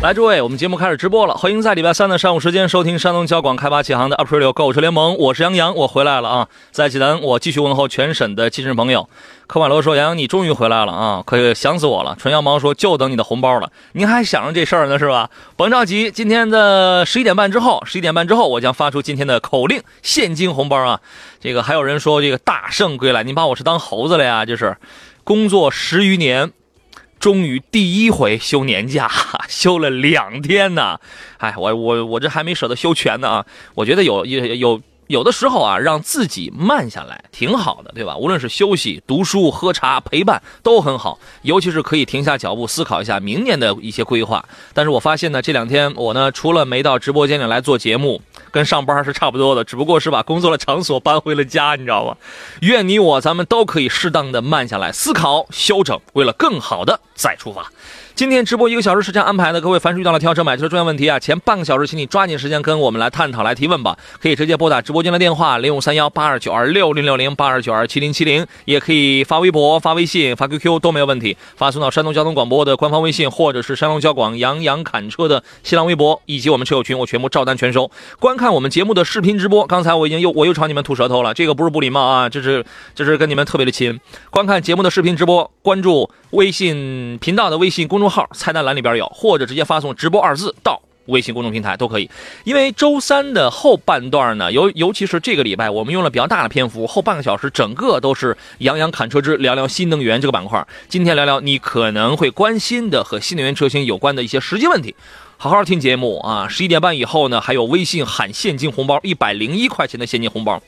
来，诸位，我们节目开始直播了。欢迎在礼拜三的上午时间收听山东交广开发启航的 April 购物车联盟，我是杨洋，我回来了啊！在济南，我继续问候全省的亲人朋友。科马罗说：“杨洋，你终于回来了啊！可以想死我了。”纯羊毛说：“就等你的红包了。”您还想着这事儿呢是吧？甭着急，今天的十一点半之后，十一点半之后，我将发出今天的口令现金红包啊！这个还有人说这个大圣归来，您把我是当猴子了呀？就是工作十余年。终于第一回休年假，休了两天呢。哎，我我我这还没舍得休全呢啊！我觉得有有有有的时候啊，让自己慢下来挺好的，对吧？无论是休息、读书、喝茶、陪伴都很好，尤其是可以停下脚步思考一下明年的一些规划。但是我发现呢，这两天我呢，除了没到直播间里来做节目。跟上班是差不多的，只不过是把工作的场所搬回了家，你知道吗？愿你我咱们都可以适当的慢下来，思考、休整，为了更好的再出发。今天直播一个小时时间安排的，各位凡是遇到了挑车买车的重要问题啊，前半个小时请你抓紧时间跟我们来探讨、来提问吧。可以直接拨打直播间的电话零五三幺八二九二六零六零八二九二七零七零，也可以发微博、发微信、发 QQ 都没有问题，发送到山东交通广播的官方微信或者是山东交广杨洋侃车的新浪微博以及我们车友群，我全部照单全收。观看我们节目的视频直播，刚才我已经又我又朝你们吐舌头了，这个不是不礼貌啊，这是这是跟你们特别的亲。观看节目的视频直播，关注微信频道的微信公众号，菜单栏里边。有，或者直接发送“直播”二字到微信公众平台都可以。因为周三的后半段呢，尤尤其是这个礼拜，我们用了比较大的篇幅，后半个小时整个都是“杨洋侃车之聊聊新能源”这个板块。今天聊聊你可能会关心的和新能源车型有关的一些实际问题。好好听节目啊！十一点半以后呢，还有微信喊现金红包，一百零一块钱的现金红包。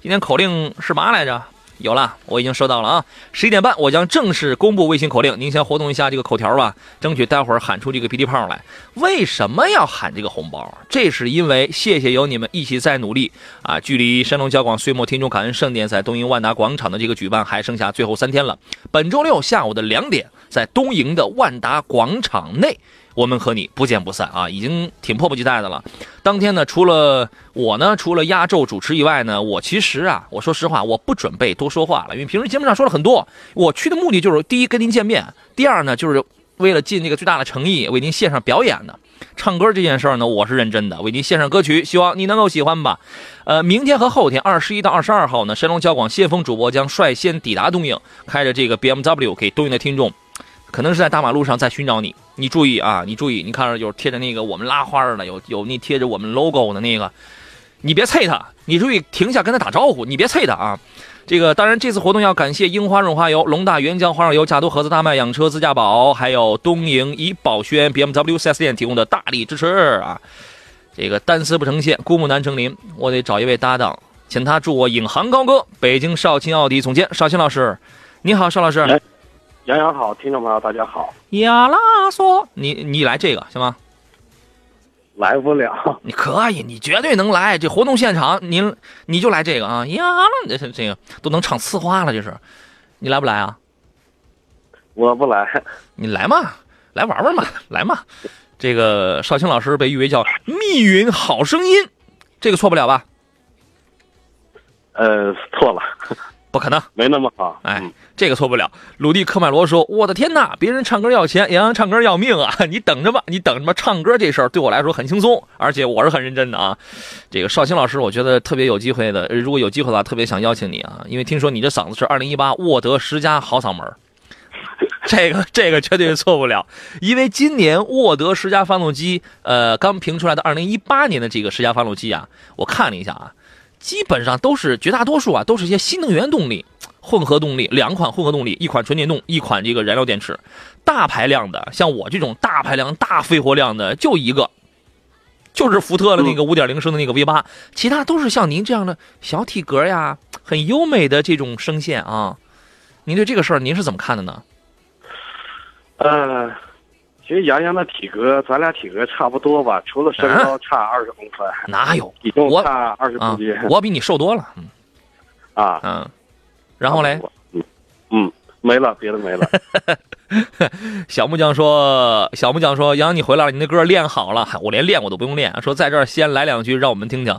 今天口令是嘛来着？有了，我已经收到了啊！十一点半，我将正式公布微信口令，您先活动一下这个口条吧，争取待会儿喊出这个 PD 炮来。为什么要喊这个红包？这是因为谢谢有你们一起在努力啊！距离山东交广岁末听众感恩盛典在东营万达广场的这个举办还剩下最后三天了。本周六下午的两点，在东营的万达广场内。我们和你不见不散啊！已经挺迫不及待的了。当天呢，除了我呢，除了压轴主持以外呢，我其实啊，我说实话，我不准备多说话了，因为平时节目上说了很多。我去的目的就是，第一跟您见面，第二呢，就是为了尽这个最大的诚意，为您献上表演的。唱歌这件事儿呢，我是认真的，为您献上歌曲，希望你能够喜欢吧。呃，明天和后天，二十一到二十二号呢，神龙交广先锋主播将率先抵达东营，开着这个 BMW 给东营的听众。可能是在大马路上在寻找你，你注意啊，你注意，你看着有贴着那个我们拉花的，有有那贴着我们 logo 的那个，你别啐他，你注意停下跟他打招呼，你别啐他啊。这个当然，这次活动要感谢樱花润滑油、龙大原浆花润油、加多盒子大麦养车自驾宝，还有东营怡宝轩 BMW 4S 店提供的大力支持啊。这个单丝不成线，孤木难成林，我得找一位搭档，请他助我引吭高歌。北京少卿奥迪总监少卿老师，你好，邵老师。杨洋好，听众朋友大家好。呀啦嗦，你你来这个行吗？来不了。你可以，你绝对能来。这活动现场，您你就来这个啊！呀啦，这这个都能唱呲花了，这是。你来不来啊？我不来。你来嘛，来玩玩嘛，来嘛。这个少卿老师被誉为叫密云好声音，这个错不了吧？呃，错了。不可能，没那么好。哎，这个错不了。鲁迪科迈罗说：“我的天哪，别人唱歌要钱，杨洋唱歌要命啊！你等着吧，你等着吧。唱歌这事儿对我来说很轻松，而且我是很认真的啊。这个绍兴老师，我觉得特别有机会的。如果有机会的话，特别想邀请你啊，因为听说你这嗓子是二零一八沃德十佳好嗓门。这个这个绝对是错不了，因为今年沃德十佳发动机，呃，刚评出来的二零一八年的这个十佳发动机啊，我看了一下啊。”基本上都是绝大多数啊，都是一些新能源动力、混合动力，两款混合动力，一款纯电动，一款这个燃料电池。大排量的，像我这种大排量、大肺活量的，就一个，就是福特的那个五点零升的那个 V 八，其他都是像您这样的小体格呀，很优美的这种声线啊。您对这个事儿您是怎么看的呢？呃，其实杨洋的体格，咱俩体格差不多吧，除了身高差二十公分，哪有体重我差二十啊公斤？我比你瘦多了，嗯啊，嗯。然后嘞，嗯嗯，没了，别的没了。小木匠说：“小木匠说，杨你回来了，你那歌练好了，我连练我都不用练。说在这儿先来两句，让我们听听。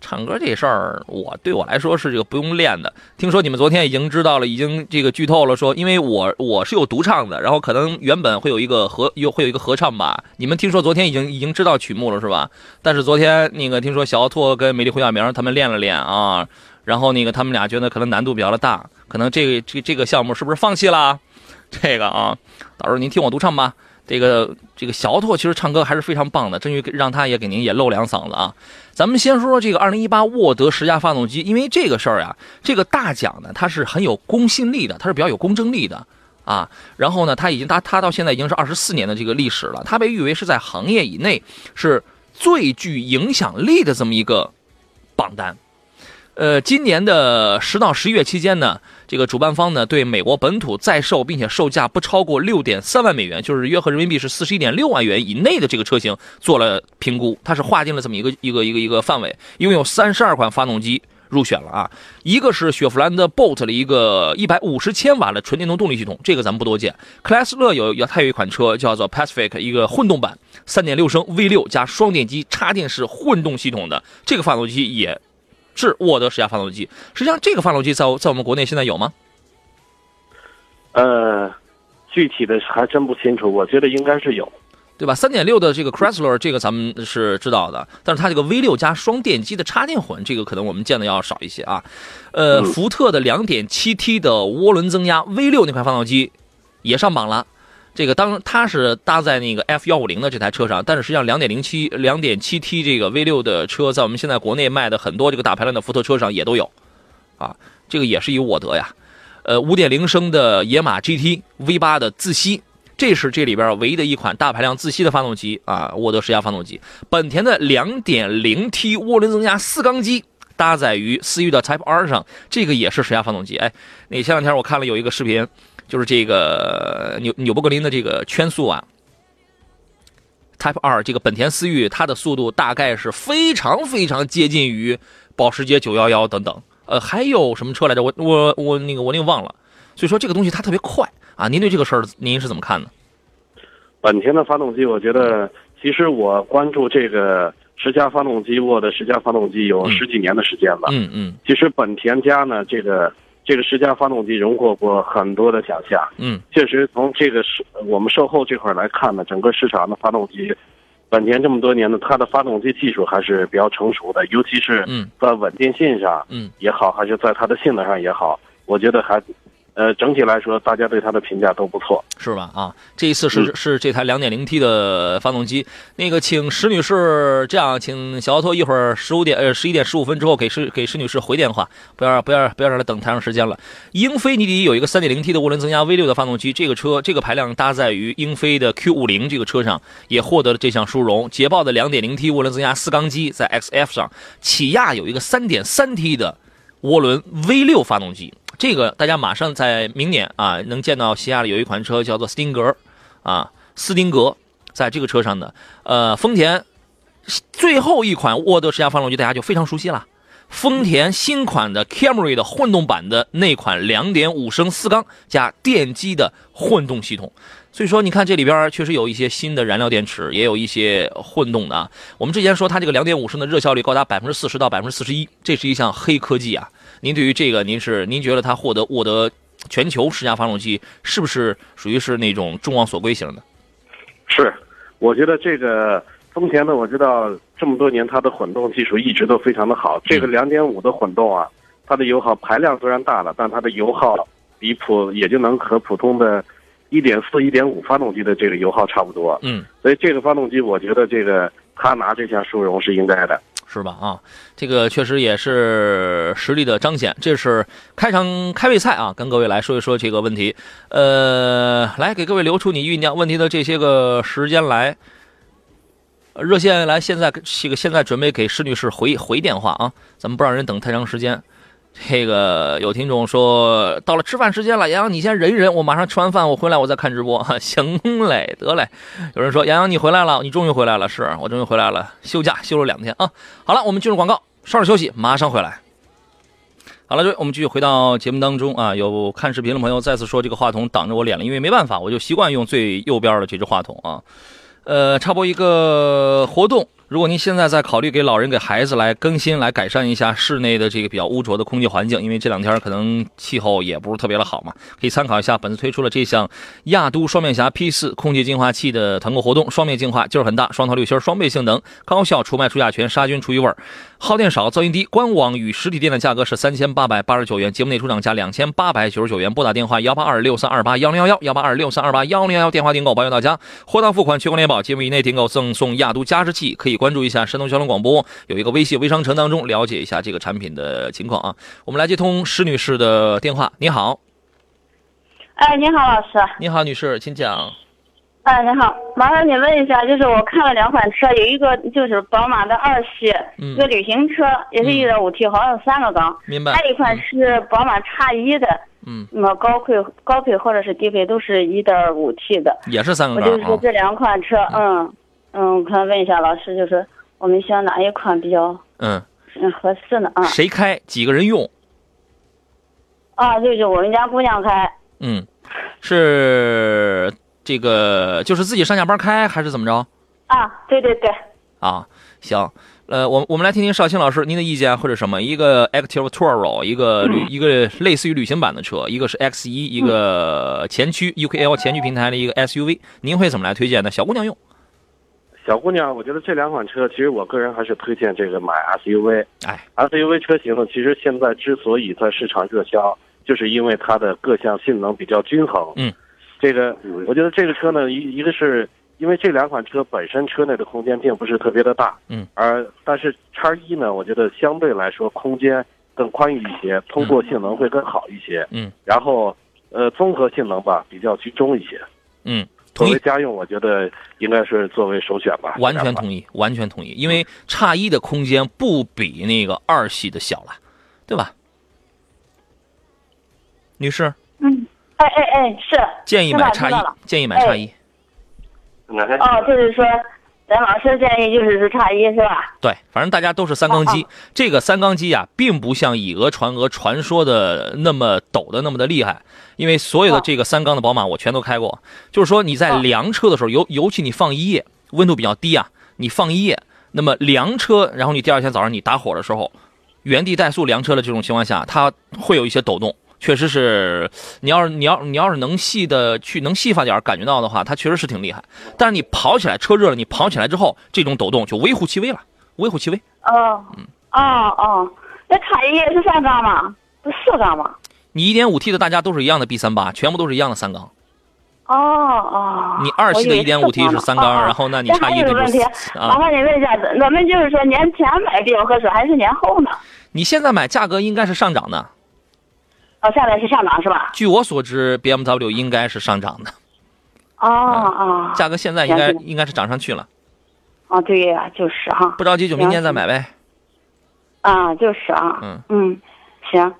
唱歌这事儿，我对我来说是这个不用练的。听说你们昨天已经知道了，已经这个剧透了，说因为我我是有独唱的，然后可能原本会有一个合有会有一个合唱吧。你们听说昨天已经已经知道曲目了是吧？但是昨天那个听说小奥拓跟美丽胡晓明他们练了练啊，然后那个他们俩觉得可能难度比较的大，可能这个这这个项目是不是放弃了？这个啊，到时候您听我独唱吧。这个这个小奥拓其实唱歌还是非常棒的，争取让他也给您也露两嗓子啊。咱们先说说这个2018沃德十佳发动机，因为这个事儿呀，这个大奖呢它是很有公信力的，它是比较有公正力的啊。然后呢，它已经它它到现在已经是二十四年的这个历史了，它被誉为是在行业以内是最具影响力的这么一个榜单。呃，今年的十到十一月期间呢，这个主办方呢对美国本土在售并且售价不超过六点三万美元，就是约合人民币是四十一点六万元以内的这个车型做了评估，它是划定了这么一个一个一个一个范围，一共有三十二款发动机入选了啊。一个是雪佛兰的 Bolt 的一个一百五十千瓦的纯电动动力系统，这个咱们不多见。克莱斯勒有有它有一款车叫做 Pacific，一个混动版，三点六升 V 六加双电机插电式混动系统的这个发动机也。是沃德十佳发动机，实际上这个发动机在在我们国内现在有吗？呃，具体的还真不清楚，我觉得应该是有。对吧？三点六的这个 Chrysler 这个咱们是知道的，但是它这个 V 六加双电机的插电混，这个可能我们见的要少一些啊。呃，福特的两点七 T 的涡轮增压 V 六那款发动机也上榜了。这个当它是搭载那个 F 幺五零的这台车上，但是实际上两点零七、两点七 T 这个 V 六的车，在我们现在国内卖的很多这个大排量的福特车上也都有，啊，这个也是以沃德呀。呃，五点零升的野马 GT V 八的自吸，这是这里边唯一的一款大排量自吸的发动机啊，沃德十佳发动机。本田的两点零 T 涡轮增压四缸机搭载于思域的 Type R 上，这个也是十佳发动机。哎，那前两天我看了有一个视频。就是这个纽纽博格林的这个圈速啊，Type 二这个本田思域，它的速度大概是非常非常接近于保时捷911等等。呃，还有什么车来着？我我我那个我那个忘了。所以说这个东西它特别快啊。您对这个事儿您是怎么看的？本田的发动机，我觉得其实我关注这个十佳发动机，沃的十佳发动机有十几年的时间了。嗯嗯。其实本田家呢，这个。这个十佳发动机荣获过很多的奖项，嗯，确实从这个是我们售后这块来看呢，整个市场的发动机，本田这么多年呢，它的发动机技术还是比较成熟的，尤其是在稳定性上，嗯，也好，还是在它的性能上也好，我觉得还。呃，整体来说，大家对它的评价都不错，是吧？啊，这一次是是这台两点零 T 的发动机。那个，请石女士这样，请小奥拓一会儿十五点呃十一点十五分之后给石给石女士回电话，不要不要不要让她等太长时间了。英菲尼迪有一个三点零 T 的涡轮增压 V 六的发动机，这个车这个排量搭载于英菲的 Q 五零这个车上，也获得了这项殊荣。捷豹的两点零 T 涡轮增压四缸机在 XF 上，起亚有一个三点三 T 的涡轮 V 六发动机。这个大家马上在明年啊，能见到西亚里有一款车叫做斯丁格，啊，斯丁格，在这个车上的，呃，丰田最后一款沃德十佳发动机大家就非常熟悉了，丰田新款的 Camry 的混动版的那款2.5升四缸加电机的混动系统，所以说你看这里边确实有一些新的燃料电池，也有一些混动的啊。我们之前说它这个2.5升的热效率高达百分之四十到百分之四十一，这是一项黑科技啊。您对于这个，您是您觉得它获得沃德全球十佳发动机，是不是属于是那种众望所归型的？是，我觉得这个丰田呢，我知道这么多年它的混动技术一直都非常的好。这个两点五的混动啊，它的油耗排量虽然大了，但它的油耗比普也就能和普通的一点四、一点五发动机的这个油耗差不多。嗯，所以这个发动机，我觉得这个他拿这项殊荣是应该的。是吧？啊，这个确实也是实力的彰显。这是开场开胃菜啊，跟各位来说一说这个问题。呃，来给各位留出你酝酿问题的这些个时间来。热线来，现在这个现在准备给施女士回回电话啊，咱们不让人等太长时间。这个有听众说，到了吃饭时间了，杨洋你先忍一忍，我马上吃完饭我回来我再看直播。行嘞，得嘞。有人说杨洋你回来了，你终于回来了，是我终于回来了，休假休了两天啊。好了，我们进入广告，稍事休息，马上回来。好了，各位，我们继续回到节目当中啊。有看视频的朋友再次说这个话筒挡着我脸了，因为没办法，我就习惯用最右边的这只话筒啊。呃，插播一个活动。如果您现在在考虑给老人、给孩子来更新、来改善一下室内的这个比较污浊的空气环境，因为这两天可能气候也不是特别的好嘛，可以参考一下本次推出了这项亚都双面侠 P 四空气净化器的团购活动。双面净化劲儿很大，双头滤芯，双倍性能，高效除螨除甲醛，杀菌除异味，耗电少，噪音低。官网与实体店的价格是三千八百八十九元，节目内出厂价两千八百九十九元。拨打电话幺八二六三二八幺零幺幺幺八二六三二八幺零幺幺电话订购，包邮到家货到付款，全国联保。节目以内订购赠送亚都加湿器，可以关注一下山东交通广播有一个微信微商城当中了解一下这个产品的情况啊。我们来接通施女士的电话，你好，哎，你好，老师。你好，女士，请讲。哎，你好，麻烦你问一下，就是我看了两款车，有一个就是宝马的二系，嗯一个旅行车，也是一点五 T，好像有三个缸。明白还有一款是宝马叉一的，嗯，那么高配、高配或者是低配都是一点五 T 的。也是三个缸我。就是说这两款车，嗯嗯，我看问一下老师，就是我们选哪一款比较嗯，嗯合适呢？啊谁开？几个人用？啊，就是我们家姑娘开，嗯，是这个就是自己上下班开还是怎么着啊，对对对，啊？行，呃，我我们来听听邵青老师您的意见或者什么？一个 Active Tourer，一个旅、一个类似于旅行版的车，一个是 X 一，一个前驱 UKL 前驱平台的一个 SUV，您会怎么来推荐呢？小姑娘用，小姑娘，我觉得这两款车，其实我个人还是推荐这个买 SUV。哎，SUV 车型呢，其实现在之所以在市场热销，就是因为它的各项性能比较均衡。嗯，这个我觉得这个车呢，一一个是因为这两款车本身车内的空间并不是特别的大，嗯，而但是叉一呢，我觉得相对来说空间更宽裕一些，通过性能会更好一些。嗯，然后呃，综合性能吧比较集中一些。嗯，作为，家用，我觉得应该是作为首选吧。完全同意，完全同意，因为叉一的空间不比那个二系的小了，对吧？女士。嗯，哎哎哎，是。建议买叉一建议买叉一。哦，就是说，咱老师建议就是是差一是吧？对，反正大家都是三缸机。哦这个三缸机啊，并不像以讹传讹传说的那么抖的那么的厉害，因为所有的哦这个三缸的宝马我全都开过。就是说你在哦凉车的时候，尤尤其你放一夜，温度比较低啊，你放一夜，那么凉车，然后你第二天早上你打火的时候，原地怠速凉车的这种情况下，它会有一些抖动。确实是，你要是你要你要是能细的去能细发点儿感觉到的话，它确实是挺厉害。但是你跑起来车热了，你跑起来之后，这种抖动就微乎其微了，微乎其微。哦，嗯哦哦，那叉一是三缸吗？不是四缸吗？你一点五 T 的大家都是一样的 B 三八，全部都是一样的三缸。哦哦，你二系的我以为1.5 T 是三缸然后那你差一的就问题，啊麻烦你问一下，我们就是说年前买比较合适，还是年后呢？你现在买价格应该是上涨的，哦，下来是上涨是吧？据我所知，BMW 应该是上涨的，哦哦，价格现在应该应该是涨上去了。哦，对呀，就是哈，不着急，就明天再买呗。啊，就是啊，嗯嗯，行，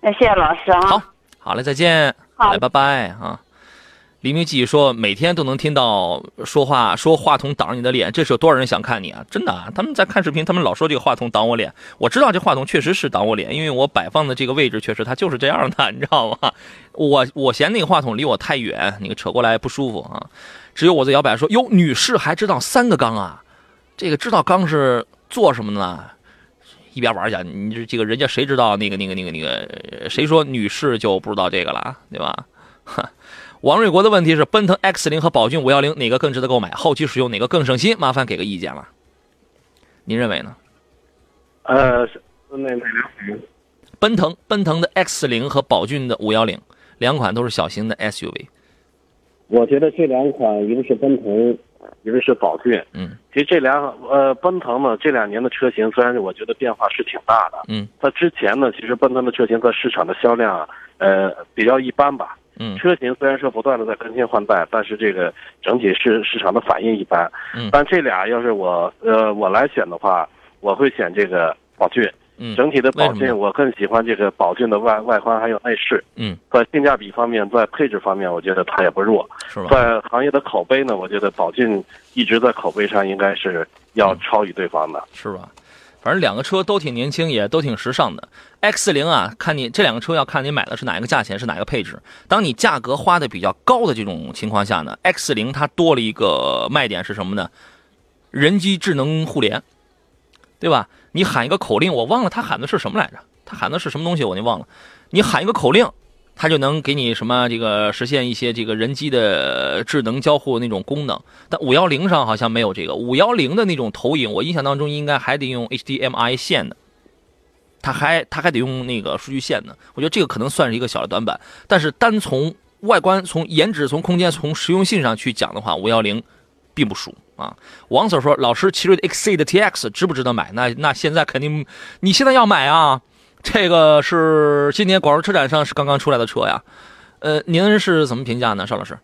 那谢谢老师啊。好，好嘞，再见，好来，拜拜啊。黎明记说，每天都能听到说话，说话筒挡着你的脸，这是有多少人想看你啊？真的啊，他们在看视频，他们老说这个话筒挡我脸。我知道这话筒确实是挡我脸，因为我摆放的这个位置确实它就是这样的，你知道吗？我我嫌那个话筒离我太远，那个扯过来不舒服啊。只有我在摇摆说，哟，女士还知道三个缸啊？这个知道缸是做什么的呢？一边玩去，你这这个人家谁知道那个那个那个那个？谁说女士就不知道这个了，对吧？哈。王瑞国的问题是：奔腾 X 零和宝骏五幺零哪个更值得购买？后期使用哪个更省心？麻烦给个意见了。您认为呢？呃，那奔腾奔腾的 X 零和宝骏的五幺零两款都是小型的 SUV。我觉得这两款，一个是奔腾，一个是宝骏。嗯其实这两呃，奔腾呢这两年的车型，虽然我觉得变化是挺大的，嗯它之前呢，其实奔腾的车型在市场的销量啊，呃，比较一般吧。嗯车型虽然说不断的在更新换代，但是这个整体市市场的反应一般。嗯但这俩要是我呃我来选的话，我会选这个宝骏。嗯整体的宝骏，我更喜欢这个宝骏的外外观还有内饰。嗯，在性价比方面，在配置方面，我觉得它也不弱。是吧？在行业的口碑呢，我觉得宝骏一直在口碑上应该是要超于对方的。是吧？反正两个车都挺年轻，也都挺时尚的。X 零啊，看你这两个车要看你买的是哪一个价钱，是哪一个配置。当你价格花的比较高的这种情况下呢，X 零它多了一个卖点是什么呢？人机智能互联，对吧？你喊一个口令，我忘了他喊的是什么来着？他喊的是什么东西？我就忘了。你喊一个口令，它就能给你什么这个实现一些这个人机的智能交互那种功能。但五幺零上好像没有这个，五幺零的那种投影，我印象当中应该还得用 HDMI 线的，它还它还得用那个数据线呢。我觉得这个可能算是一个小的短板，但是单从外观、从颜值、从空间、从实用性上去讲的话，五幺零并不输啊。王 Sir 说，老师，奇瑞的 Exceed TX 值不值得买？那那现在肯定，你现在要买啊。这个是今年广州车展上是刚刚出来的车呀，呃，您是怎么评价呢，邵老师？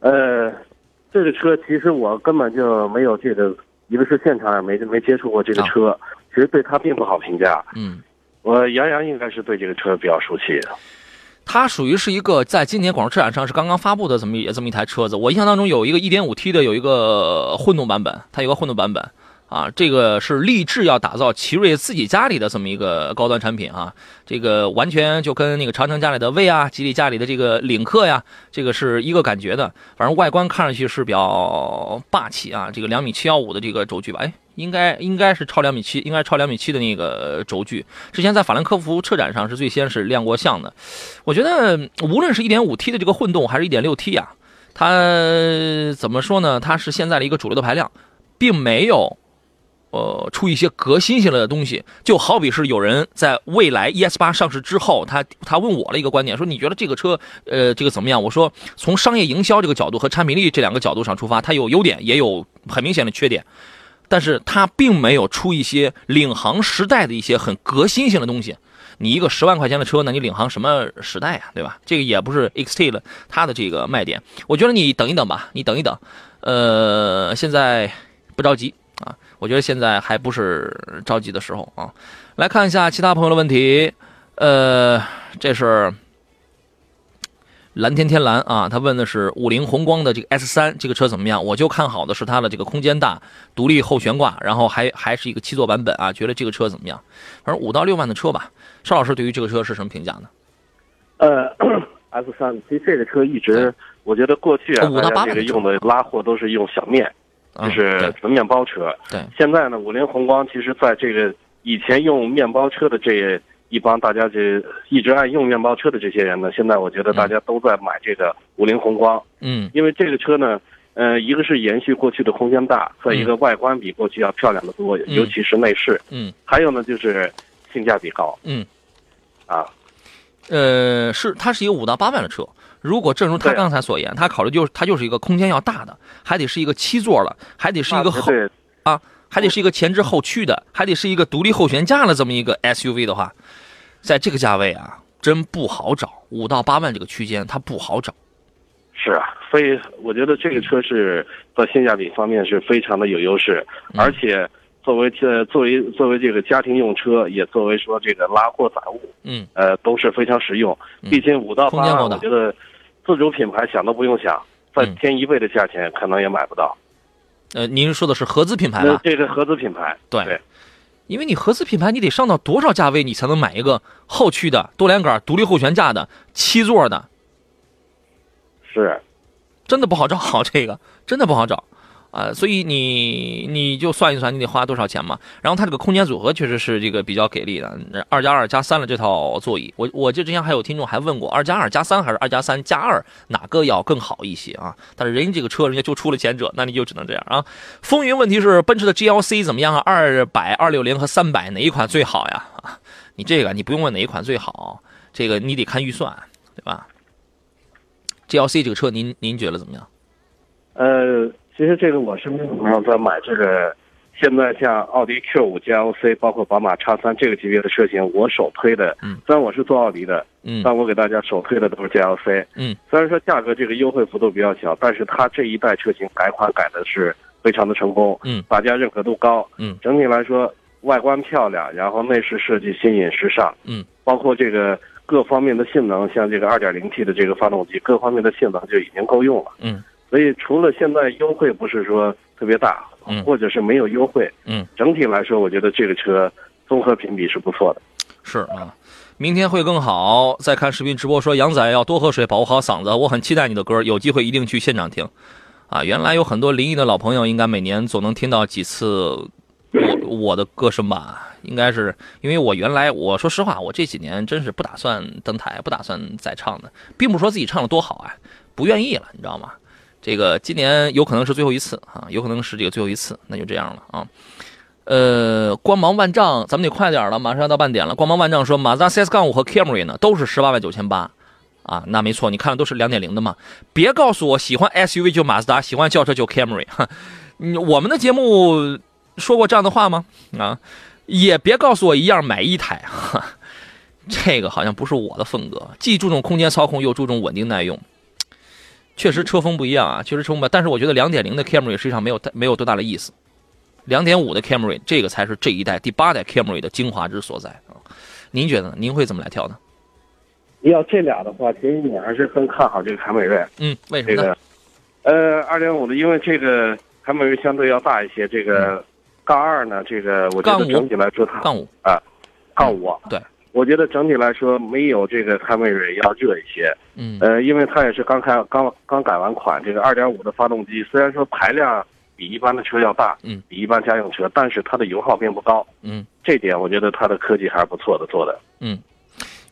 呃，这个车其实我根本就没有这个，一个是现场也没没接触过这个车，其实对它并不好评价。嗯，我杨洋应该是对这个车比较熟悉的。它属于是一个在今年广州车展上是刚刚发布的这么一这么一台车子。我印象当中有一个 1.5T 的有一个混动版本，它有个混动版本啊，这个是立志要打造奇瑞自己家里的这么一个高端产品啊。这个完全就跟那个长城家里的魏啊、吉利家里的这个领克呀，这个是一个感觉的。反正外观看上去是比较霸气啊，这个两米七幺五的这个轴距吧，哎。应该应该是超两米七，应该超两米七的那个轴距。之前在法兰克福车展上是最先是亮过相的。我觉得无论是一点五 T 的这个混动，还是一点六 T 啊，它怎么说呢？它是现在的一个主流的排量，并没有呃出一些革新性的东西。就好比是有人在未来 ES 八上市之后，他他问我了一个观点，说你觉得这个车呃这个怎么样？我说从商业营销这个角度和产品力这两个角度上出发，它有优点，也有很明显的缺点。但是它并没有出一些领航时代的一些很革新性的东西。你一个十万块钱的车，那你领航什么时代呀、对吧？这个也不是 XT 了它的这个卖点。我觉得你等一等吧，你等一等。呃，现在不着急，我觉得现在还不是着急的时候啊。来看一下其他朋友的问题。呃，这是蓝天天蓝啊，他问的是五菱宏光的这个 S 三这个车怎么样？我就看好的是它的这个空间大，独立后悬挂，然后还还是一个七座版本啊，觉得这个车怎么样？反正五到六万的车吧。邵老师对于这个车是什么评价呢？呃，S 三，其实这个车一直，我觉得过去啊，五到八万的车大家这个用的拉货都是用小面，啊就是纯面包车。对，现在呢，五菱宏光其实在这个以前用面包车的这一帮大家这一直爱用面包车的这些人呢，现在我觉得大家都在买这个五菱宏光，嗯。因为这个车呢，呃，一个是延续过去的空间大，再一个外观比过去要漂亮的多，尤其是内饰，嗯。还有呢就是性价比高嗯，啊。呃，是它是一个五到八万的车。如果正如他刚才所言，他考虑就是它就是一个空间要大的，还得是一个七座的，还得是一个后对啊，还得是一个前置后驱的，还得是一个独立后悬架的这么一个 SUV 的话，在这个价位啊，真不好找。五到八万这个区间，它不好找。是啊，所以我觉得这个车是在性价比方面是非常的有优势，嗯而且作为这作为作为这个家庭用车，也作为说这个拉货载物，嗯，呃，都是非常实用。嗯毕竟五到八我觉得自主品牌想都不用想，再嗯添一倍的价钱可能也买不到。呃，您说的是合资品牌吧？那这是合资品牌，对对因为你合资品牌，你得上到多少价位，你才能买一个后驱的多连杆独立后悬架的七座的？是真的不好找，这个真的不好找啊、所以你你就算一算，你得花多少钱嘛？然后它这个空间组合确实是这个比较给力的，二加二加三的这套座椅，我我这之前还有听众还问过，二加二加三还是二加三加二哪个要更好一些啊？但是人家这个车人家就出了前者，那你就只能这样啊。风云问题是奔驰的 GLC 怎么样啊？二百、二六零和三百哪一款最好呀？啊，你这个你不用问哪一款最好，这个你得看预算，对吧？GLC 这个车您您觉得怎么样？呃，其实这个我身边的朋友在买这个现在像奥迪 Q 五 GLC，包括宝马 X 三这个级别的车型，我首推的，嗯，虽然我是做奥迪的，嗯。但我给大家首推的都是 GLC。嗯，虽然说价格这个优惠幅度比较小，但是它这一代车型改款改的是非常的成功，嗯，大家认可度高，嗯，整体来说外观漂亮，然后内饰设计新颖时尚，嗯，包括这个各方面的性能，像这个 2.0T 的这个发动机，各方面的性能就已经够用了。嗯所以除了现在优惠不是说特别大，嗯或者是没有优惠，嗯，整体来说，我觉得这个车综合评比是不错的。是啊，明天会更好。再看视频直播说杨仔要多喝水，保护好嗓子。我很期待你的歌，有机会一定去现场听。啊，原来有很多临沂的老朋友，应该每年总能听到几次我我的歌声吧？应该是因为我原来我说实话，我这几年真是不打算登台，不打算再唱的，并不是说自己唱的多好啊，不愿意了，你知道吗？这个今年有可能是最后一次啊，有可能是这个最后一次，那就这样了啊。呃，光芒万丈，咱们得快点了，马上要到半点了。光芒万丈说，马自达 CS 杠五和 Camry 呢，都是十八万九千八，啊，那没错，你看的都是两点零的嘛。别告诉我喜欢 SUV 就马自达，喜欢轿车就 Camry，哈，我们的节目说过这样的话吗？啊，也别告诉我一样买一台，哈，这个好像不是我的风格，既注重空间操控，又注重稳定耐用。确实车风不一样啊，确实车风不一样，但是我觉得两点零的 Camry 实际上没有没有多大的意思。两点五的 Camry 这个才是这一代第八代 Camry 的精华之所在啊！您觉得呢？您会怎么来挑呢？要这俩的话，其实我还是更看好这个凯美瑞。嗯，为什么呢？这个，呃，二点五的，因为这个凯美瑞相对要大一些。这个杠二呢，这个我觉得整体来说它杠五啊，杠五，对，我觉得整体来说没有这个凯美瑞要热一些。嗯呃，因为它也是刚开刚刚改完款，这个二点五的发动机虽然说排量比一般的车要大，嗯，比一般家用车，但是它的油耗并不高。嗯这点我觉得它的科技还是不错的做的。嗯，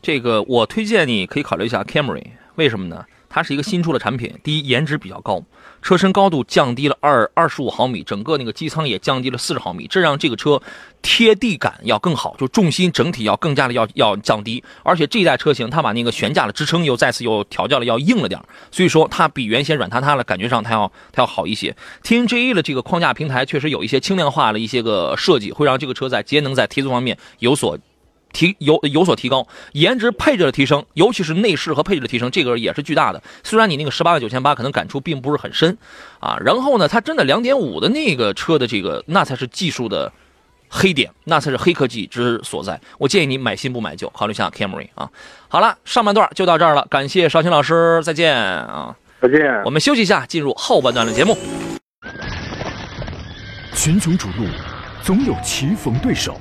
这个我推荐你可以考虑一下 Camry，为什么呢？它是一个新出的产品，第一颜值比较高，车身高度降低了二二十五毫米，整个那个机舱也降低了四十毫米，这让这个车贴地感要更好，就重心整体要更加的要要降低，而且这一代车型它把那个悬架的支撑又再次又调教了要硬了点所以说它比原先软塌塌的，感觉上它要它要好一些。TNGA 的这个框架平台确实有一些轻量化的一些个设计，会让这个车在节能在提速方面有所提有有所提高，颜值配置的提升，尤其是内饰和配置的提升，这个也是巨大的。虽然你那个十八万九千八可能感触并不是很深，啊，然后呢，它真的两点五的那个车的这个，那才是技术的黑点，那才是黑科技之所在。我建议你买新不买旧，考虑一下 Camry 啊。好了，上半段就到这儿了，感谢邵青老师，再见啊。再见。我们休息一下，进入后半段的节目。群雄逐鹿，总有棋逢对手，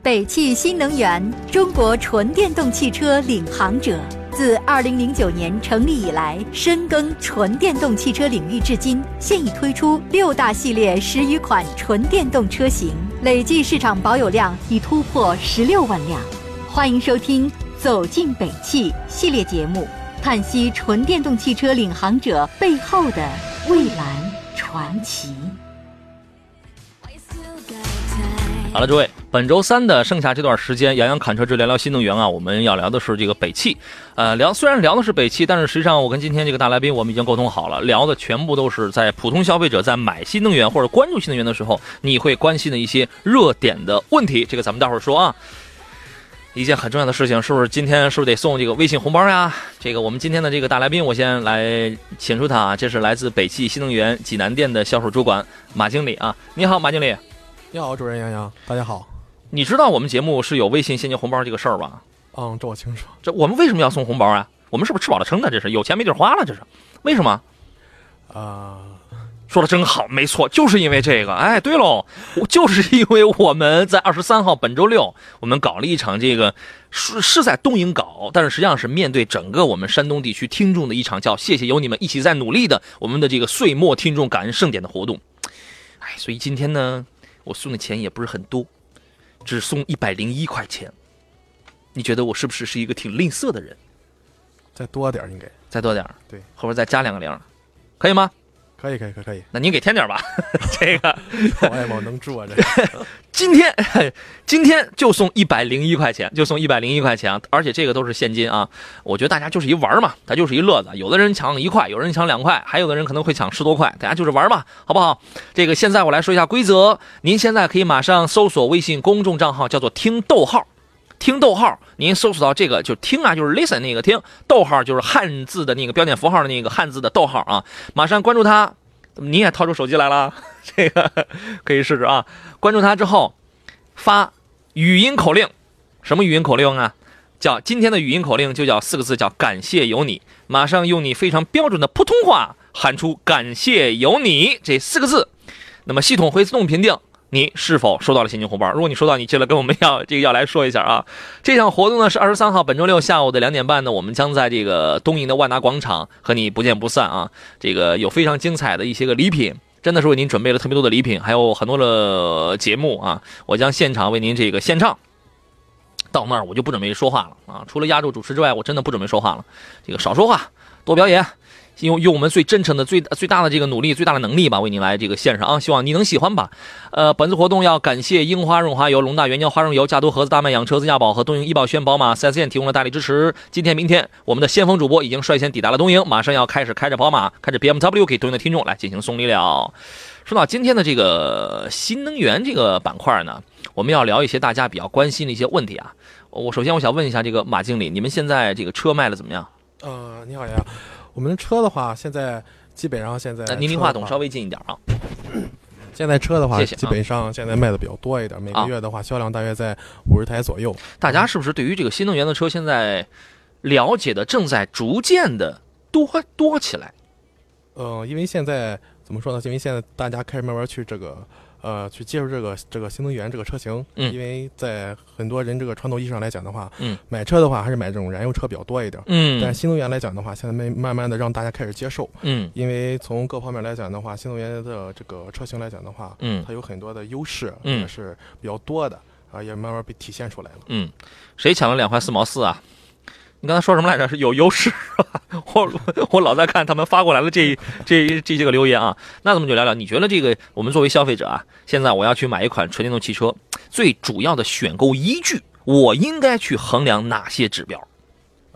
北汽新能源，中国纯电动汽车领航者。自2009年成立以来，深耕纯电动汽车领域至今，现已推出六大系列十余款纯电动车型，累计市场保有量已突破十六万辆。欢迎收听《走进北汽》系列节目，探析纯电动汽车领航者背后的蔚蓝传奇。好了，诸位，本周三的剩下这段时间，杨洋侃车之聊聊新能源啊，我们要聊的是这个北汽。呃，聊虽然聊的是北汽，但是实际上我跟今天这个大来宾我们已经沟通好了，聊的全部都是在普通消费者在买新能源或者关注新能源的时候，你会关心的一些热点的问题。这个咱们待会儿说啊。一件很重要的事情，是不是今天是不是得送这个微信红包呀？这个我们今天的这个大来宾，我先来请出他啊，这是来自北汽新能源济南店的销售主管马经理啊。你好，马经理。你好，主任杨洋，大家好。你知道我们节目是有微信现金红包这个事儿吧？嗯，这我清楚。这我们为什么要送红包啊？我们是不是吃饱了撑的？这是有钱没地儿花了？这是为什么？啊、说的真好，没错，就是因为这个。哎，对喽，我就是因为我们在二十三号本周六，我们搞了一场这个是是在东营搞，但是实际上是面对整个我们山东地区听众的一场叫“谢谢有你们一起在努力”的我们的这个岁末听众感恩盛典的活动。哎，所以今天呢，我送的钱也不是很多。只送一百零一块钱。你觉得我是不是是一个挺吝啬的人？再多点儿应该再多点儿，对，后边再加两个零，可以吗？可以，可以，可以，可以。那您给添点吧。这个我也没能住啊，这个 今天 今天就送一百零一块钱，就送一百零一块钱，而且这个都是现金啊。我觉得大家就是一玩嘛，它就是一乐子。有的人抢一块，有人抢两块，还有的人可能会抢十多块，大家就是玩嘛，好不好？这个现在我来说一下规则，您现在可以马上搜索微信公众账号，叫做“听逗号”。听逗号，您搜索到这个就听啊，就是 listen 那个听，逗号就是汉字的那个标点符号的那个汉字的逗号啊，马上关注他。你也掏出手机来了，这个可以试试啊。关注他之后，发语音口令，什么语音口令啊？叫今天的语音口令就叫四个字，叫感谢有你。马上用你非常标准的普通话喊出“感谢有你”这四个字，那么系统会自动评定你是否收到了现金红包。如果你收到，你记得跟我们要这个要来说一下啊。这场活动呢是二十三号本周六下午的两点半呢，我们将在这个东营的万达广场和你不见不散啊。这个有非常精彩的一些个礼品。真的是为您准备了特别多的礼品，还有很多的节目啊！我将现场为您这个献唱。到那儿我就不准备说话了啊！除了压轴主持之外，我真的不准备说话了。这个少说话，多表演，用用我们最真诚的、最最大的这个努力、最大的能力吧，为您来这个献上啊！希望你能喜欢吧。呃，本次活动要感谢樱花润滑油、龙大原浆花生油、加多盒子大麦养车、自驾宝和东营易宝轩宝马 4S 店提供了大力支持。今天、明天，我们的先锋主播已经率先抵达了东营，马上要开始开着宝马、开着 BMW 给东营的听众来进行送礼了。说到今天的这个新能源这个板块呢，我们要聊一些大家比较关心的一些问题啊。我首先我想问一下这个马经理，你们现在这个车卖的怎么样？呃，你好呀，我们的车的话，现在基本上现在呃，您离话筒稍微近一点啊。现在车的话，谢谢啊基本上现在卖的比较多一点，每个月的话销量大约在五十台左右。大家是不是对于这个新能源的车现在了解的正在逐渐的多多起来？呃，因为现在怎么说呢？因为现在大家开始慢慢去这个呃去接受这个这个新能源这个车型，嗯。因为在很多人这个传统意义上来讲的话，嗯，买车的话还是买这种燃油车比较多一点。嗯。但新能源来讲的话，现在慢慢慢的让大家开始接受，嗯。因为从各方面来讲的话，新能源的这个车型来讲的话，嗯。它有很多的优势，嗯。也是比较多的啊，也慢慢被体现出来了。嗯，谁抢了两块四毛四啊？你刚才说什么来着？是有优势是吧？我我老在看他们发过来的这这这些个留言啊。那咱们就聊聊，你觉得这个我们作为消费者啊，现在我要去买一款纯电动汽车，最主要的选购依据，我应该去衡量哪些指标？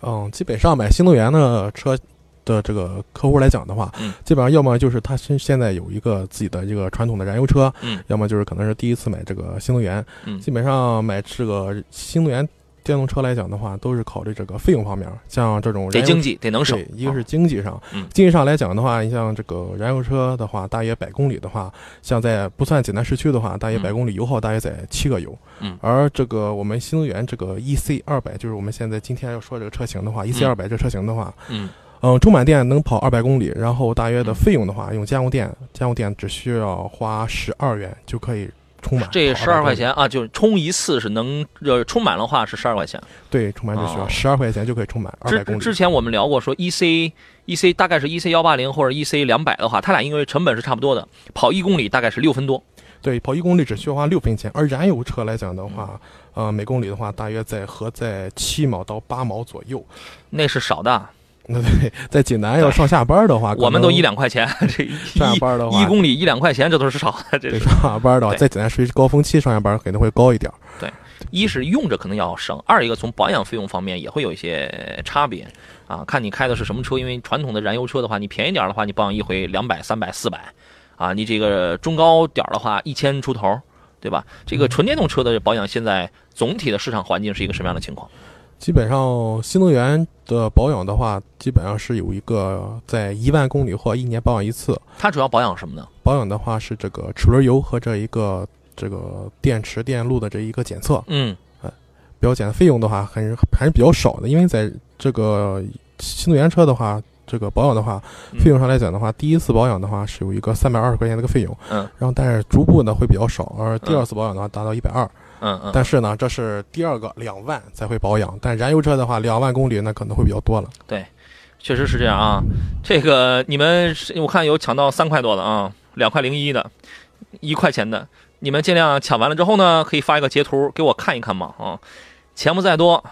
嗯，基本上买新能源的车的这个客户来讲的话，嗯基本上要么就是他现现在有一个自己的这个传统的燃油车，嗯要么就是可能是第一次买这个新能源。嗯基本上买这个新能源电动车来讲的话，都是考虑这个费用方面，像这种得经济，得能省。对，。一个是经济上，嗯。经济上来讲的话，你像这个燃油车的话，大约百公里的话，像在不算济南市区的话，大约嗯。百公里油耗大约在七个油。嗯。而这个我们新能源这个 EC 二百，就是我们现在今天要说这个车型的话，EC 二百这车型的话，嗯。嗯，充满电能跑二百公里，然后大约的嗯。费用的话，用家用电，家用电只需要花十二元就可以充满。这十二块钱啊，就是充一次是能，呃，充满的话是十二块钱。对，充满就需哦要十二块钱就可以充满二百之公里。之前我们聊过说 E C E C 大概是 E C 幺八零或者 E C 两百的话，它俩因为成本是差不多的，跑一公里大概是六分多。对，跑一公里只需要花六分钱，而燃油车来讲的话，呃，每公里的话大约在合在七毛到八毛左右。那是少的，那对，在济南要上下班的话，我们都一两两块钱，这一上下班的话，一公里一两块钱，这都是少的。这是对上下班的话，在济南属于高峰期上下班肯定会高一点。对一是用着可能要省，二一个从保养费用方面也会有一些差别啊，看你开的是什么车。因为传统的燃油车的话，你便宜点的话，你保养一回两百、三百、四百，啊，你这个中高点的话一千出头，对吧？这个纯电动车的保养现在总体的市场环境是一个什么样的情况？基本上新能源的保养的话，基本上是有一个在一万公里或一年保养一次。它主要保养什么呢？保养的话是这个齿轮油和这一个这个电池电路的这一个检测。嗯标检的费用的话，还是还是比较少的，因为在这个新能源车的话，这个保养的话，嗯费用上来讲的话，第一次保养的话是有一个三百二十块钱的一个费用，嗯然后但是逐步呢会比较少，而第二次保养的话达到一百二，嗯嗯嗯，但是呢这是第二个两万才会保养，但燃油车的话两万公里那可能会比较多了。对确实是这样啊。这个你们是我看有抢到三块多的啊，两块零一的，一块钱的，你们尽量抢完了之后呢，可以发一个截图给我看一看嘛啊，钱不在多。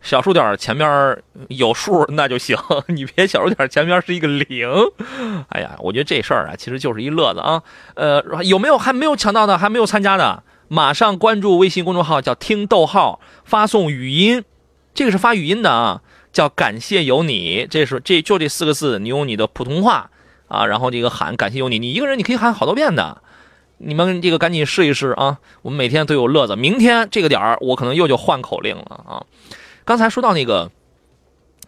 小数点前面有数那就行，你别小数点前面是一个零。哎呀，我觉得这事儿啊，其实就是一乐子啊。呃，有没有还没有抢到的，还没有参加的，马上关注微信公众号，叫“听逗号”，发送语音，这个是发语音的啊，叫“感谢有你”，这是这就这四个字，你用你的普通话啊，然后这个喊“感谢有你”，你一个人你可以喊好多遍的。你们这个赶紧试一试啊，我们每天都有乐子。明天这个点儿，我可能又就换口令了啊。刚才说到那个，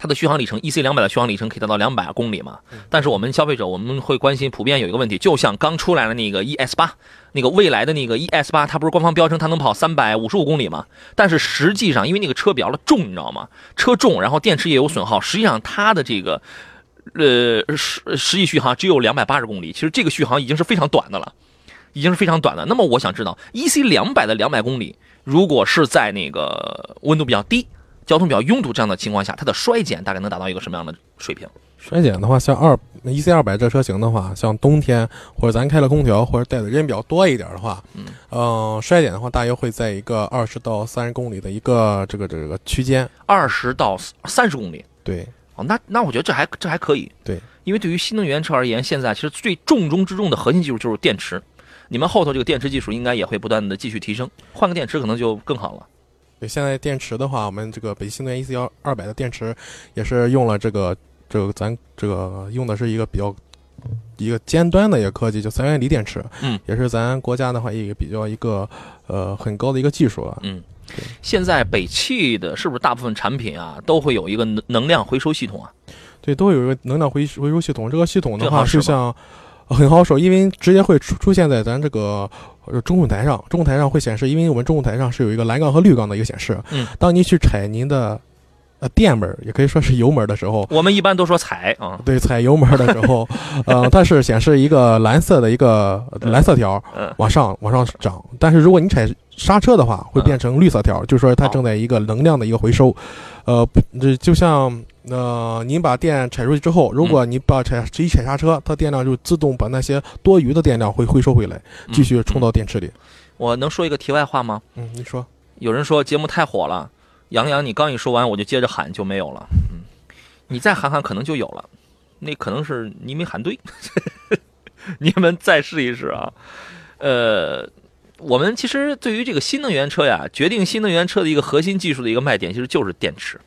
它的续航里程，E C 两百的续航里程可以达到两百公里嘛？但是我们消费者我们会关心，普遍有一个问题，就像刚出来的那个 E S 八，那个未来的那个 E S 八，它不是官方标称它能跑三百五十五公里吗？但是实际上，因为那个车比较的重，你知道吗？车重，然后电池也有损耗，实际上它的这个呃实实际续航只有两百八十公里，其实这个续航已经是非常短的了，已经是非常短的。那么我想知道，E C 两百的两百公里，如果是在那个温度比较低。交通比较拥堵这样的情况下，它的衰减大概能达到一个什么样的水平？衰减的话，像二 E C 二百这车型的话，像冬天或者咱开了空调或者带的人比较多一点的话，嗯，衰减的话大约会在一个二十到三十公里的一个这个这个区间。二十到三十公里，对，哦，那那我觉得这还这还可以，对，因为对于新能源车而言，现在其实最重中之重的核心技术就是电池，你们后头这个电池技术应该也会不断的继续提升，换个电池可能就更好了。对，现在电池的话，我们这个北汽新能源 E C 幺二百的电池，也是用了这个这个咱这个用的是一个比较一个尖端的一个科技，就三元锂电池。嗯，也是咱国家的话一个比较一个呃很高的一个技术了。嗯，现在北汽的是不是大部分产品啊都会有一个能能量回收系统啊？对，都有一个能量回回收系统。这个系统的话，是像很好使，因为直接会出出现在咱这个。呃中控台上，中控台上会显示，因为我们中控台上是有一个蓝杠和绿杠的一个显示。嗯，当您去踩您的呃电门，也可以说是油门的时候，我们一般都说踩啊。对，踩油门的时候，呃，它是显示一个蓝色的一个蓝色条往上往上涨。但是如果你踩刹车的话，会变成绿色条，就是说它正在一个能量的一个回收。呃，这就像。那您把电踩出去之后，如果你把踩一踩刹车，它电量就自动把那些多余的电量会回收回来，继续充到电池里。我能说一个题外话吗？嗯，你说。有人说节目太火了，杨洋，你刚一说完，我就接着喊就没有了。嗯，你再喊喊可能就有了，那可能是你没喊对。你们再试一试啊。呃，我们其实对于这个新能源车呀，决定新能源车的一个核心技术的一个卖点，其实就是电池，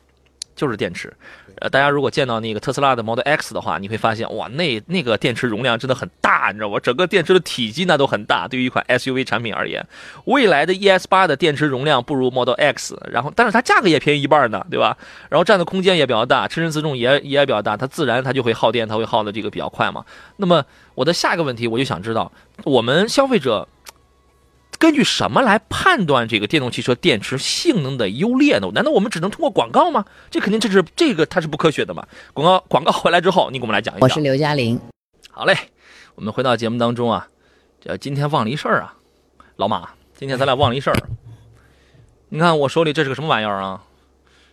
就是电池。呃，大家如果见到那个特斯拉的 Model X 的话，你会发现，哇，那那个电池容量真的很大，你知道吗？整个电池的体积那都很大。对于一款 SUV 产品而言，未来的 ES 八的电池容量不如 Model X，然后但是它价格也便宜一半呢，对吧？然后占的空间也比较大，车身自重也也比较大，它自然它就会耗电，它会耗的这个比较快嘛。那么我的下一个问题，我就想知道，我们消费者。根据什么来判断这个电动汽车电池性能的优劣呢？难道我们只能通过广告吗？这肯定这是这个它是不科学的嘛！广告广告回来之后，你给我们来讲一讲。我是刘嘉玲。好嘞，我们回到节目当中啊，这今天忘了一事儿啊，老马，今天咱俩忘了一事儿。你看我手里这是个什么玩意儿啊？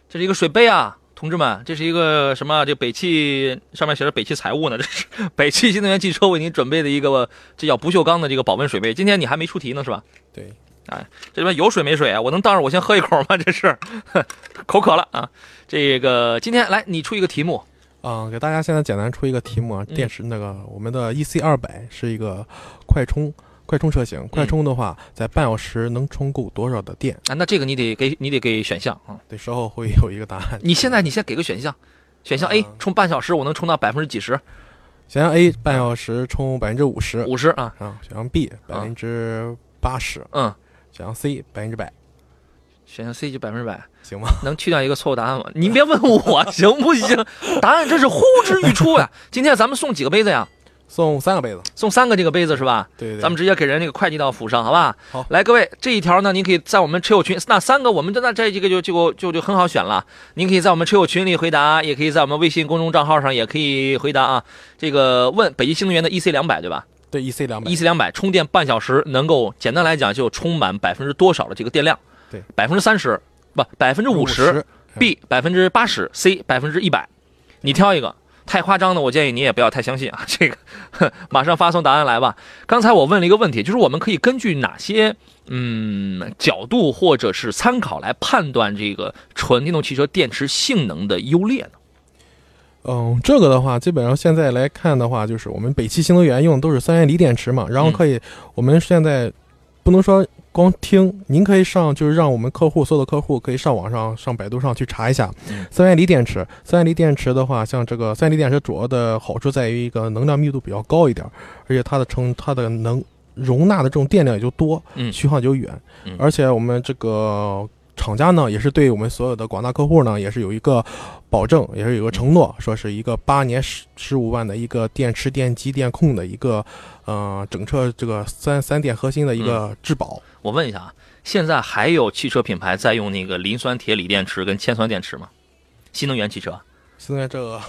这是一个水杯啊。同志们，这是一个什么？这北汽上面写着北汽财务呢？这是 北汽新能源汽车为您准备的一个，这叫不锈钢的这个保温水杯。今天你还没出题呢，是吧？对，哎，这里面有水没水啊？我能当着我先喝一口吗？这是口渴了啊！这个今天来你出一个题目啊，给大家现在简单出一个题目啊。电池那个我们的 E C 二百是一个快充。快充车型，快充的话，在半小时能充够多少的电啊？那这个你得给你得给选项啊。对，稍后会有一个答案。你现在你先给个选项，选项 A 充半小时我能充到百分之几十？选项 A 半小时充百分之五十，五十啊。啊，选项 B 百分之八十，嗯，选项 C 百分之百，选项 C 就百分之百，行吗？能去掉一个错误答案吗？您别问我 行不行？答案真是呼之欲出呀！今天咱们送几个杯子呀？送三个杯子，送三个这个杯子是吧？对对，咱们直接给人那个快递到府上，好吧？好，来各位，这一条呢，您可以在我们车友群，那三个我们的那这几个就就就就很好选了。您可以在我们车友群里回答，也可以在我们微信公众账号上也可以回答啊。这个问北极新能源的 EC 两百对吧？对，EC 两百，EC 两百充电半小时能够简单来讲就充满百分之多少的这个电量？对，百分之三十不百分之五十，B 百分之八十，C 百分之一百，你挑一个。太夸张的，我建议你也不要太相信啊。这个，马上发送答案来吧。刚才我问了一个问题，就是我们可以根据哪些嗯角度或者是参考来判断这个纯电动汽车电池性能的优劣呢？嗯，这个的话，基本上现在来看的话，就是我们北汽新能源用的都是三元锂电池嘛，然后可以，我们现在不能说光听，您可以上，就是让我们客户所有的客户可以上网上、上百度上去查一下三元锂电池。三元锂电池的话，像这个三元锂电池主要的好处在于一个能量密度比较高一点，而且它的成它的能容纳的这种电量也就多，嗯，续航就远，而且我们这个。厂家呢，也是对我们所有的广大客户呢，也是有一个保证，也是有个承诺，说是一个八年十十五万的一个电池、电机、电控的一个，呃，整车这个三三电核心的一个质保。我问一下啊，现在还有汽车品牌在用那个磷酸铁锂电池跟铅酸电池吗？新能源汽车？新能源这个，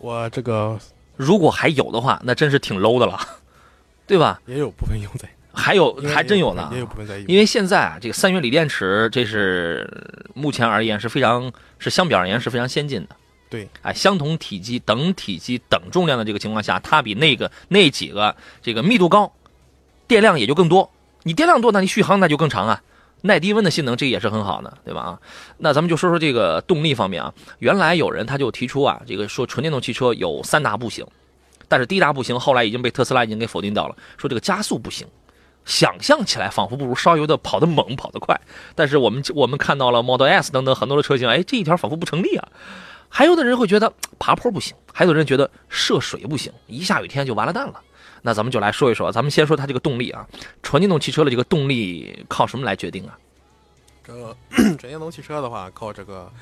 我这个如果还有的话，那真是挺 low 的了，对吧？也有部分用在。还有还真有呢，也有部分在因为现在啊，这个三元锂电池，这是目前而言是非常是相比而言是非常先进的。对，哎，相同体积、等体积、等重量的这个情况下，它比那个那几个这个密度高，电量也就更多。你电量多，那你续航那就更长啊，耐低温的性能这也是很好的，对吧？啊，那咱们就说说这个动力方面啊。原来有人他就提出啊，这个说纯电动汽车有三大不行，但是第一大不行后来已经被特斯拉已经给否定掉了，说这个加速不行。想象起来仿佛不如烧油的跑得猛、跑得快，但是我们我们看到了 Model S 等等很多的车型，哎，这一条仿佛不成立啊。还有的人会觉得爬坡不行，还有人觉得涉水不行，一下雨天就完了蛋了。那咱们就来说一说，咱们先说它这个动力啊，纯电动汽车的这个动力靠什么来决定啊？这 纯电动汽车的话，靠这个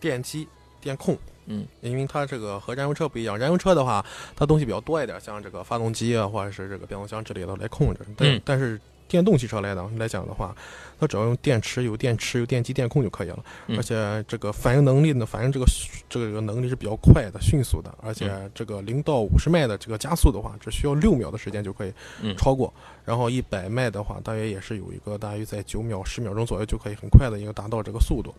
电机、电控。嗯，因为它这个和燃油车不一样，燃油车的话，它东西比较多一点，像这个发动机啊，或者是这个变速箱之类的来控制。但但是电动汽车来讲来讲的话，它只要用电池、有电池、有电机、电控就可以了。而且这个反应能力呢，反应这个这个能力是比较快的、迅速的。而且这个零到五十迈的这个加速的话，只需要六秒的时间就可以超过。然后一百迈的话，大约也是有一个大约在九秒、十秒钟左右就可以很快的一个达到这个速度。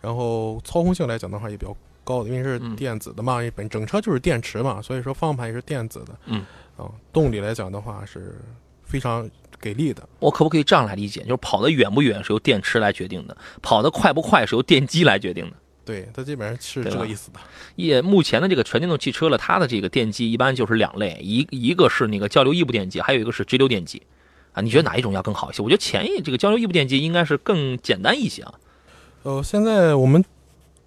然后操控性来讲的话，也比较。高的，因为是电子的嘛，本整车就是电池嘛，所以说方向盘也是电子的。嗯，啊，动力来讲的话是非常给力的。我可不可以这样来理解？就是跑得远不远是由电池来决定的，跑得快不快是由电机来决定的。对，它基本上是这个意思的。也目前的这个全电动汽车了，它的这个电机一般就是两类，一一个是那个交流异步电机，还有一个是直流电机。啊，你觉得哪一种要更好一些？我觉得前一这个交流异步电机应该是更简单一些啊。呃，现在我们。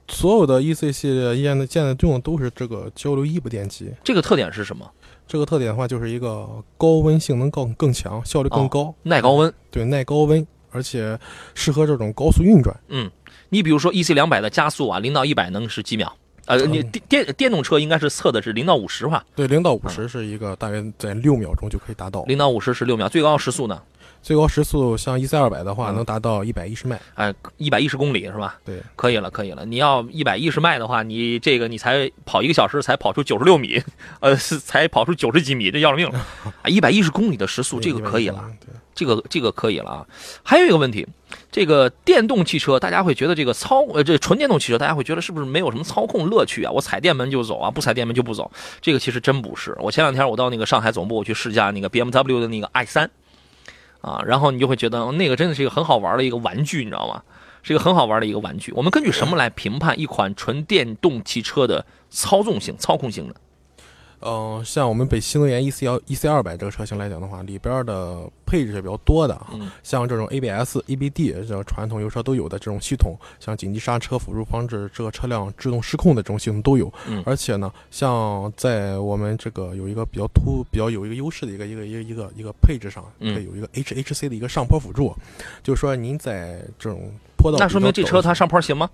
所有的 E C 系列现在现在用的都是这个交流异步电机，这个特点是什么？这个特点的话，就是一个高温性能更更强，效率更高，耐高温。对，耐高温，而且适合这种高速运转。嗯，你比如说 E C 两百的加速啊，零到一百能是几秒？呃，你电电电动车应该是测的是零到五十吧？对，零到五十是一个大约在六秒钟就可以达到。零到五十是六秒，最高时速呢？最高时速像 E C 二百的话，能达到一百一十迈，哎，一百一十公里是吧？对，可以了，可以了。你要一百一十迈的话，你这个你才跑一个小时，才跑出九十六米，呃，是才跑出九十几米，这要了命了。啊，一百一十公里的时速，这个可以了，这个这个可以了啊。还有一个问题，这个电动汽车，大家会觉得这个操，呃，这纯电动汽车，大家会觉得是不是没有什么操控乐趣啊？我踩电门就走啊，不踩电门就不走。这个其实真不是。我前两天我到那个上海总部，我去试驾那个 BMW 的那个 i 三。啊，然后你就会觉得那个真的是一个很好玩的一个玩具，你知道吗？是一个很好玩的一个玩具。我们根据什么来评判一款纯电动汽车的操纵性、操控性呢？嗯，像我们北新能源 E C 幺 E C 二百这个车型来讲的话，里边的配置是比较多的嗯，像这种 A B S、E B D 这传统油车都有的这种系统，像紧急刹车、辅助防止这个车辆制动失控的这种系统都有。嗯，而且呢，像在我们这个有一个比较突、比较有一个优势的一个一个一个一个一个配置上，可以有一个 H H C 的一个上坡辅助，就是说您在这种坡道，那说明这车它上坡行吗？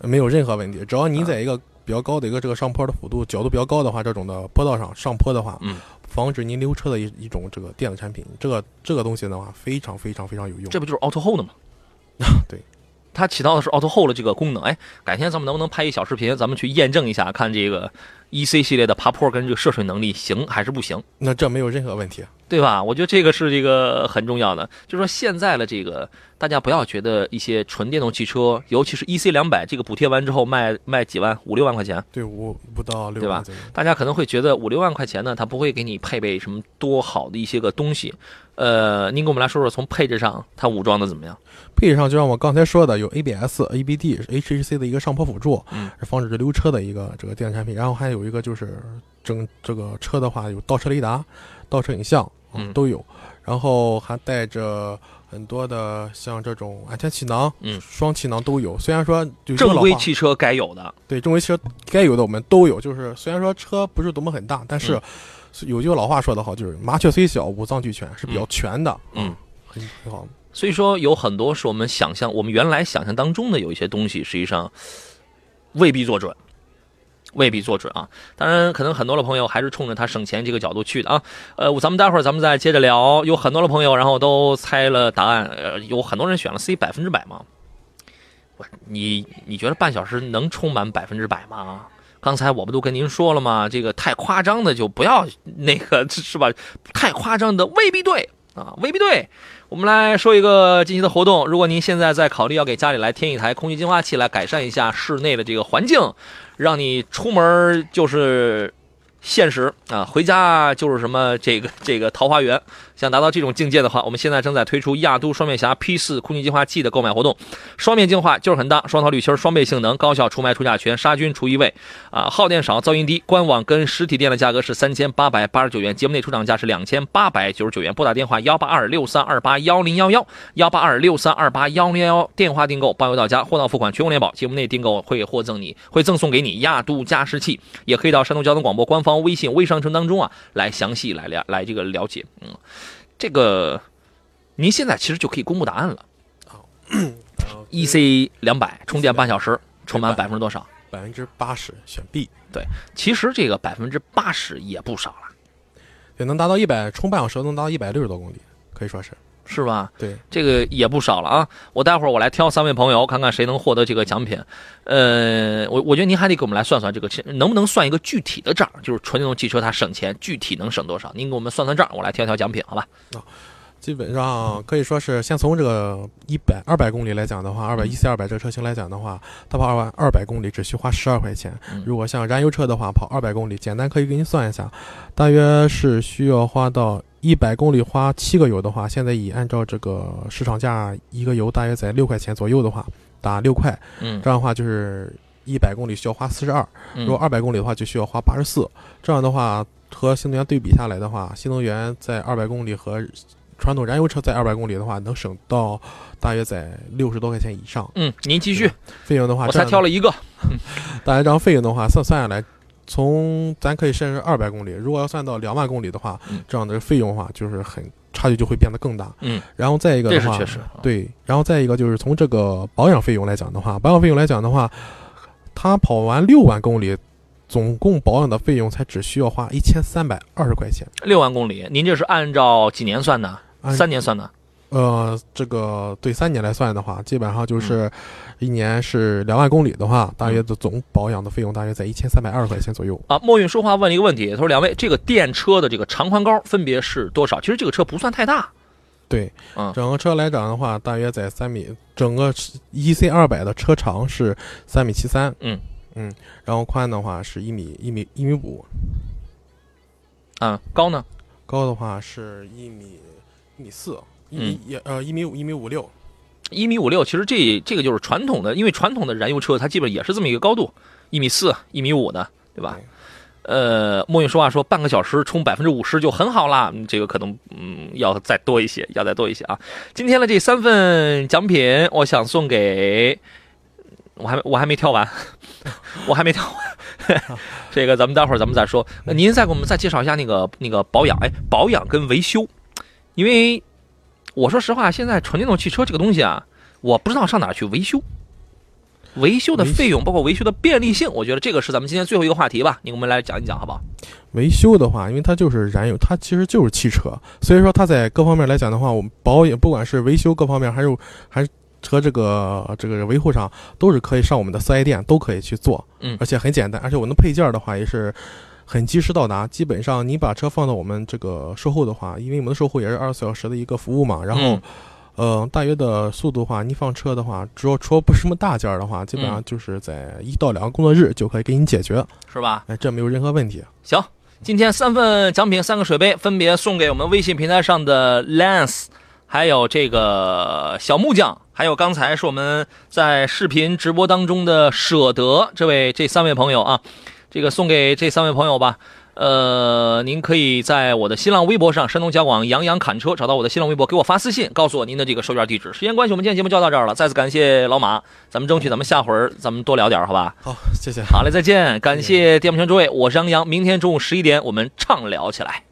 没有任何问题，只要您在一个。比较高的一个这个上坡的幅度角度比较高的话，这种的坡道上上坡的话，嗯，防止您溜车的一一种这个电子产品，这个这个东西的话非常非常非常有用。这不就是 Auto Hold 吗？对，它起到的是 Auto Hold 这个功能。哎，改天咱们能不能拍一小视频，咱们去验证一下，看这个 E C 系列的爬坡跟这个涉水能力行还是不行？那这没有任何问题。对吧？我觉得这个是一个很重要的，就是说现在的这个大家不要觉得一些纯电动汽车，尤其是 E C 两百这个补贴完之后卖卖几万五六万块钱，对，五不到六对吧万。大家可能会觉得五六万块钱呢，它不会给你配备什么多好的一些个东西。呃，您给我们来说说，从配置上它武装的怎么样？配置上就像我刚才说的，有 ABS、ABD、HHC 的一个上坡辅助，嗯，是防止溜车的一个这个电子产品。然后还有一个就是整这个车的话有倒车雷达、倒车影像，嗯都有。然后还带着很多的像这种安全气囊，嗯双气囊都有。虽然说有这个正规汽车该有的，对正规汽车该有的我们都有，就是虽然说车不是多么很大，但是嗯有句老话说得好，就是麻雀虽小，五脏俱全，是比较全的，嗯，很很好。所以说有很多是我们想象，我们原来想象当中的有一些东西，实际上未必做准。未必做准啊！当然，可能很多的朋友还是冲着他省钱这个角度去的啊。呃，咱们待会儿咱们再接着聊。有很多的朋友，然后都猜了答案，呃，有很多人选了 C 百分之百吗？不你，你觉得半小时能充满百分之百吗？刚才我不都跟您说了吗？这个太夸张的就不要那个是吧？太夸张的未必对啊，未必对。我们来说一个近期的活动，如果您现在在考虑要给家里来添一台空气净化器，来改善一下室内的这个环境，让你出门就是现实。啊，回家就是什么这个这个桃花源。想达到这种境界的话，我们现在正在推出亚都双面侠 P 四空气净化器的购买活动。双面净化就是很大，双套滤芯双倍性能，高效除霾除甲醛，杀菌除异味，啊，耗电少，噪音低。官网跟实体店的价格是三千八百八十九元，节目内出厂价是两千八百九十九元。拨打电话幺八二六三二八幺零幺幺幺八二六三二八幺零幺幺，电话订购，包邮到家，货到付款，全国联保。节目内订购会获赠你会赠送给你亚都加湿器，也可以到山东交通广播官方微信微商城当中啊来详细来了来这个了解。嗯，这个您现在其实就可以公布答案了。E C 两百充电半小时，充满百分之多少？百分之八十选 B，对其实这个百分之八十也不少了，也能达到一百，充半小时能达到一百六十多公里，可以说是是吧？对。这个也不少了啊！我待会儿我来挑三位朋友，看看谁能获得这个奖品。呃，我我觉得您还得给我们来算算这个能不能算一个具体的账，就是纯电动汽车它省钱具体能省多少？您给我们算算账，我来挑挑奖品，好吧？啊基本上可以说是，先从这个一百二百公里来讲的话，二百一 C 二百这个车型来讲的话，它跑二万二百公里只需花十二块钱嗯。如果像燃油车的话，跑二百公里，简单可以给您算一下，大约是需要花到一百公里花七个油的话，现在以按照这个市场价，一个油大约在六块钱左右的话，打六块，嗯这样的话就是一百公里需要花四十二，如果嗯二百公里的话就需要花八十四。这样的话和新能源对比下来的话，新能源在二百公里和传统燃油车在二百公里的话，能省到大约在六十多块钱以上。嗯，您继续，费用的话，我才挑了一个。大家这样费用的话，算算下来，从咱可以甚至二百公里，如果要算到两万公里的话，嗯这样的费用的话，就是很差距就会变得更大。嗯，然后再一个的话，这是确实。对，然后再一个就是从这个保养费用来讲的话，保养费用来讲的话，他跑完六万公里，总共保养的费用才只需要花一千三百二十块钱。六万公里，您这是按照几年算的？三年算的？呃，这个对三年来算的话，基本上嗯就是一年是两万公里的话，大约的总保养的费用大约在一千三百二十块钱左右。啊，墨韵说话问了一个问题，他说：“两位，这个电车的这个长宽高分别是多少？其实这个车不算太大，对，嗯。整个车来讲的话，大约在三米，整个 EC 二百的车长是三米七三，嗯。嗯，然后宽的话是一米一米一米五，啊，高呢？高的话是一米一米四，嗯也呃一米五一米五六，一米五六。其实这这个就是传统的，因为传统的燃油车它基本也是这么一个高度，一米四、一米五的，对吧？呃，墨韵说话说半个小时充百分之五十就很好啦，嗯这个可能嗯要再多一些，要再多一些啊。今天的这三份奖品，我想送给，我还我还没挑完，我还没挑完，这个咱们待会儿咱们再说。呃您再给我们再介绍一下那个那个保养，哎，保养跟维修，因为我说实话，现在纯电动汽车这个东西啊，我不知道上哪儿去维修。维修的费用，包括维修的便利性，我觉得这个是咱们今天最后一个话题吧。你给我们来讲一讲，好不好？维修的话，因为它就是燃油，它其实就是汽车，所以说它在各方面来讲的话，我们保养不管是维修各方面，还有还是和这个这个维护上，都是可以上我们的四 S 店都可以去做，嗯而且很简单，而且我们的配件的话也是很及时到达。基本上你把车放到我们这个售后的话，因为我们的售后也是二十四小时的一个服务嘛，然后。嗯呃，大约的速度的话，你放车的话，只要说不是什么大件儿的话，基本上就是在一到两个工作日就可以给你解决，是吧？哎，这没有任何问题。行，今天三份奖品，三个水杯，分别送给我们微信平台上的 Lance，还有这个小木匠，还有刚才是我们在视频直播当中的舍得这位这三位朋友啊，这个送给这三位朋友吧。呃，您可以在我的新浪微博上“山东交广杨洋侃车”找到我的新浪微博，给我发私信，告诉我您的这个收件地址。时间关系，我们今天节目就到这儿了。再次感谢老马，咱们争取咱们下回儿咱们多聊点，好吧？好，谢谢。好嘞，再见！感谢电幕前诸位，我是杨洋，明天中午十一点我们畅聊起来。